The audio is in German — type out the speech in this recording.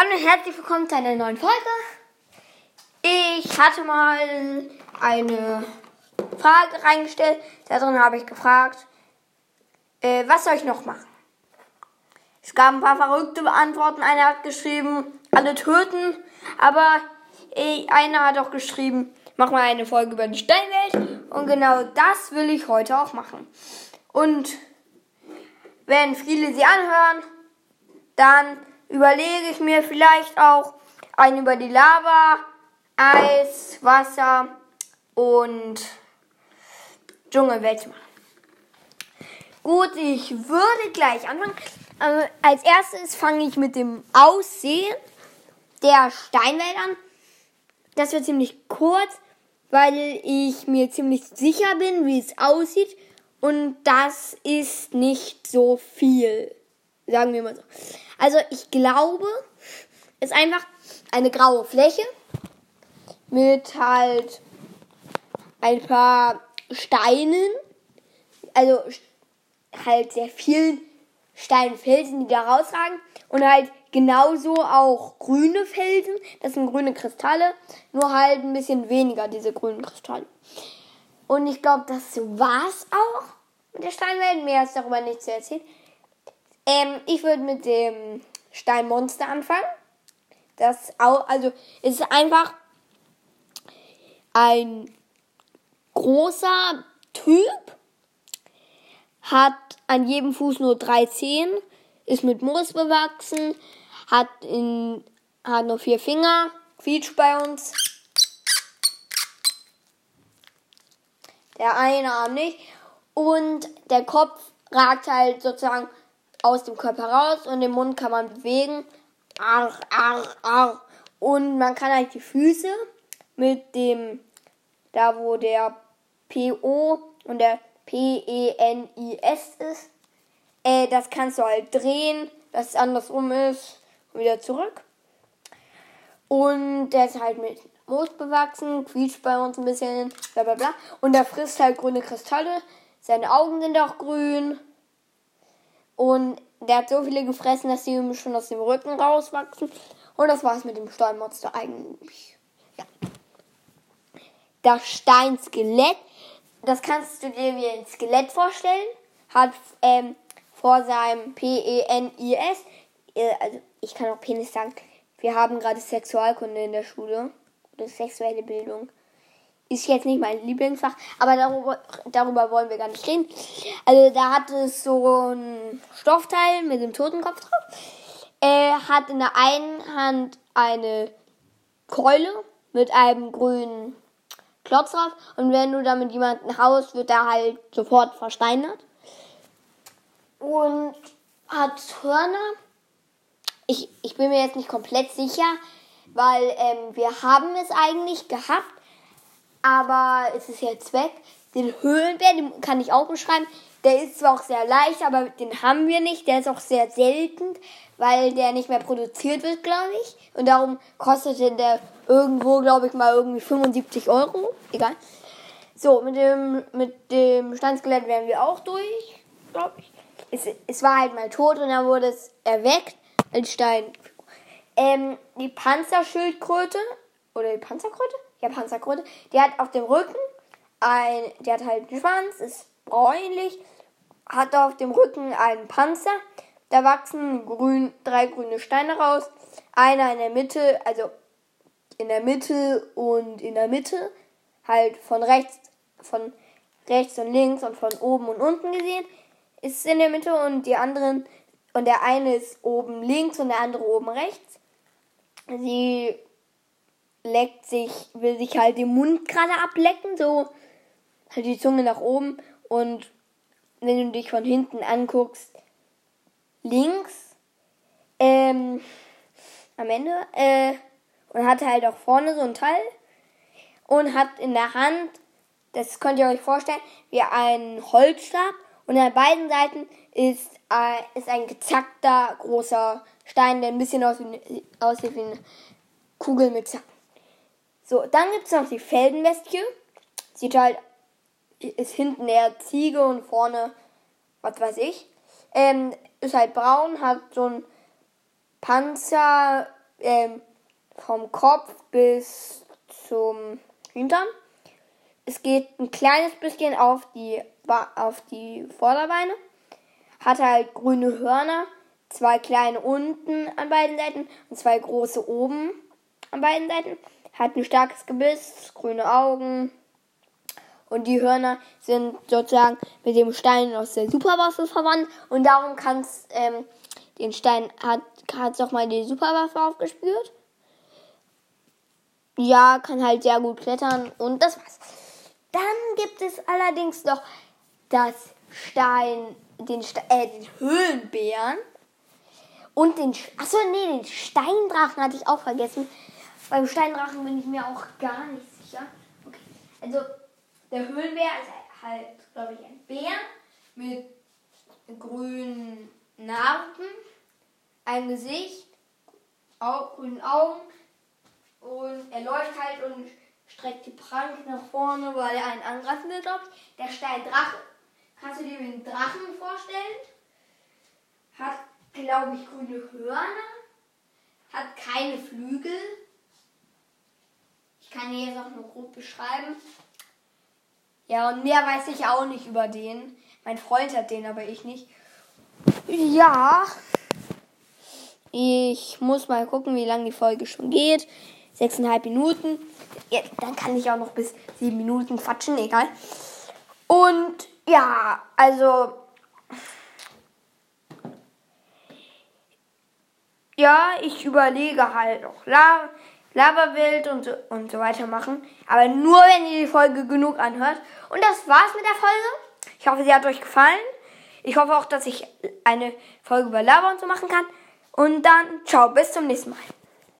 Hallo und herzlich willkommen zu einer neuen Folge. Ich hatte mal eine Frage reingestellt. Darin habe ich gefragt, äh, was soll ich noch machen? Es gab ein paar verrückte Antworten. Einer hat geschrieben, alle töten. Aber äh, einer hat auch geschrieben, mach mal eine Folge über die Steinwelt. Und genau das will ich heute auch machen. Und wenn viele sie anhören, dann überlege ich mir vielleicht auch einen über die Lava, Eis, Wasser und Dschungelwelt machen. Gut, ich würde gleich anfangen. Also als erstes fange ich mit dem Aussehen der Steinwelt an. Das wird ziemlich kurz, weil ich mir ziemlich sicher bin, wie es aussieht. Und das ist nicht so viel. Sagen wir mal so. Also ich glaube, es ist einfach eine graue Fläche mit halt ein paar Steinen. Also halt sehr vielen Steinfelsen, die da rausragen. Und halt genauso auch grüne Felsen. Das sind grüne Kristalle. Nur halt ein bisschen weniger diese grünen Kristalle. Und ich glaube, das war's auch mit der Steinwelt. Mehr ist darüber nicht zu erzählen. Ähm, ich würde mit dem Steinmonster anfangen. Das auch, also es ist einfach ein großer Typ, hat an jedem Fuß nur drei Zehen, ist mit Moos bewachsen, hat, in, hat nur vier Finger, quietscht bei uns. Der eine Arm nicht. Und der Kopf ragt halt sozusagen aus dem Körper raus und den Mund kann man bewegen. Arr, arr, arr. Und man kann halt die Füße mit dem, da wo der PO und der P-E-N-I-S ist, äh, das kannst du halt drehen, dass es andersrum ist und wieder zurück. Und der ist halt mit Moos bewachsen, quietscht bei uns ein bisschen, bla bla bla. Und der frisst halt grüne Kristalle. Seine Augen sind auch grün. Und der hat so viele gefressen, dass sie ihm schon aus dem Rücken rauswachsen. Und das war's mit dem Steinmonster eigentlich. Ja. Das Steinskelett das kannst du dir wie ein Skelett vorstellen. Hat ähm, vor seinem P-E-N-I-S, äh, also ich kann auch Penis sagen, wir haben gerade Sexualkunde in der Schule. Oder sexuelle Bildung. Ist jetzt nicht mein Lieblingsfach, aber darüber, darüber wollen wir gar nicht reden. Also da hat es so ein Stoffteil mit dem Totenkopf drauf. Er hat in der einen Hand eine Keule mit einem grünen Klotz drauf. Und wenn du damit jemanden haust, wird er halt sofort versteinert. Und hat Hörner. Ich, ich bin mir jetzt nicht komplett sicher, weil ähm, wir haben es eigentlich gehabt, aber es ist jetzt weg. Den Höhlenbär, den kann ich auch beschreiben. Der ist zwar auch sehr leicht, aber den haben wir nicht. Der ist auch sehr selten, weil der nicht mehr produziert wird, glaube ich. Und darum kostete der irgendwo, glaube ich, mal irgendwie 75 Euro. Egal. So, mit dem, mit dem Steinskelett wären wir auch durch, glaube ich. Es, es war halt mal tot und dann wurde es erweckt als Stein. Ähm, die Panzerschildkröte, oder die Panzerkröte? Ja, Panzerkröte. Die hat auf dem Rücken ein, die hat halt einen Schwanz, ist bräunlich, hat auf dem Rücken einen Panzer. Da wachsen grün, drei grüne Steine raus. Einer in der Mitte, also in der Mitte und in der Mitte, halt von rechts, von rechts und links und von oben und unten gesehen, ist in der Mitte und die anderen, und der eine ist oben links und der andere oben rechts. Sie leckt sich, will sich halt den Mund gerade ablecken, so halt die Zunge nach oben und wenn du dich von hinten anguckst, links, ähm, am Ende, äh, und hat halt auch vorne so ein Teil und hat in der Hand, das könnt ihr euch vorstellen, wie ein Holzstab und an beiden Seiten ist, äh, ist ein gezackter großer Stein, der ein bisschen aussieht, aussieht wie eine Kugel mit Zacken. So, dann gibt es noch die Feldenbestie. Sieht halt, ist hinten eher Ziege und vorne, was weiß ich. Ähm, ist halt braun, hat so ein Panzer ähm, vom Kopf bis zum Hintern. Es geht ein kleines bisschen auf die, auf die Vorderbeine. Hat halt grüne Hörner, zwei kleine unten an beiden Seiten und zwei große oben an beiden Seiten. Hat ein starkes Gebiss, grüne Augen. Und die Hörner sind sozusagen mit dem Stein aus der Superwaffe verwandt. Und darum kann es ähm, den Stein hat es auch mal die Superwaffe aufgespürt. Ja, kann halt sehr gut klettern und das war's. Dann gibt es allerdings noch das Stein, den, Ste äh, den Höhlenbären und den, achso, nee, den Steindrachen hatte ich auch vergessen. Beim Steindrachen bin ich mir auch gar nicht sicher. Okay, also der Höhlenbär ist halt, glaube ich, ein Bär mit grünen Narben, ein Gesicht, auch grünen Augen und er läuft halt und streckt die Prank nach vorne, weil er einen angreifen will, glaube ich. Der Steindrache, kannst du dir den Drachen vorstellen? Hat, glaube ich, grüne Hörner, hat keine Flügel. Ich kann dir jetzt auch nur grob beschreiben. Ja, und mehr weiß ich auch nicht über den. Mein Freund hat den, aber ich nicht. Ja. Ich muss mal gucken, wie lange die Folge schon geht. Sechseinhalb Minuten. Ja, dann kann ich auch noch bis sieben Minuten quatschen, egal. Und ja, also. Ja, ich überlege halt noch. La Laberwild und so, und so weiter machen. Aber nur, wenn ihr die Folge genug anhört. Und das war's mit der Folge. Ich hoffe, sie hat euch gefallen. Ich hoffe auch, dass ich eine Folge über Lava und so machen kann. Und dann, ciao, bis zum nächsten Mal.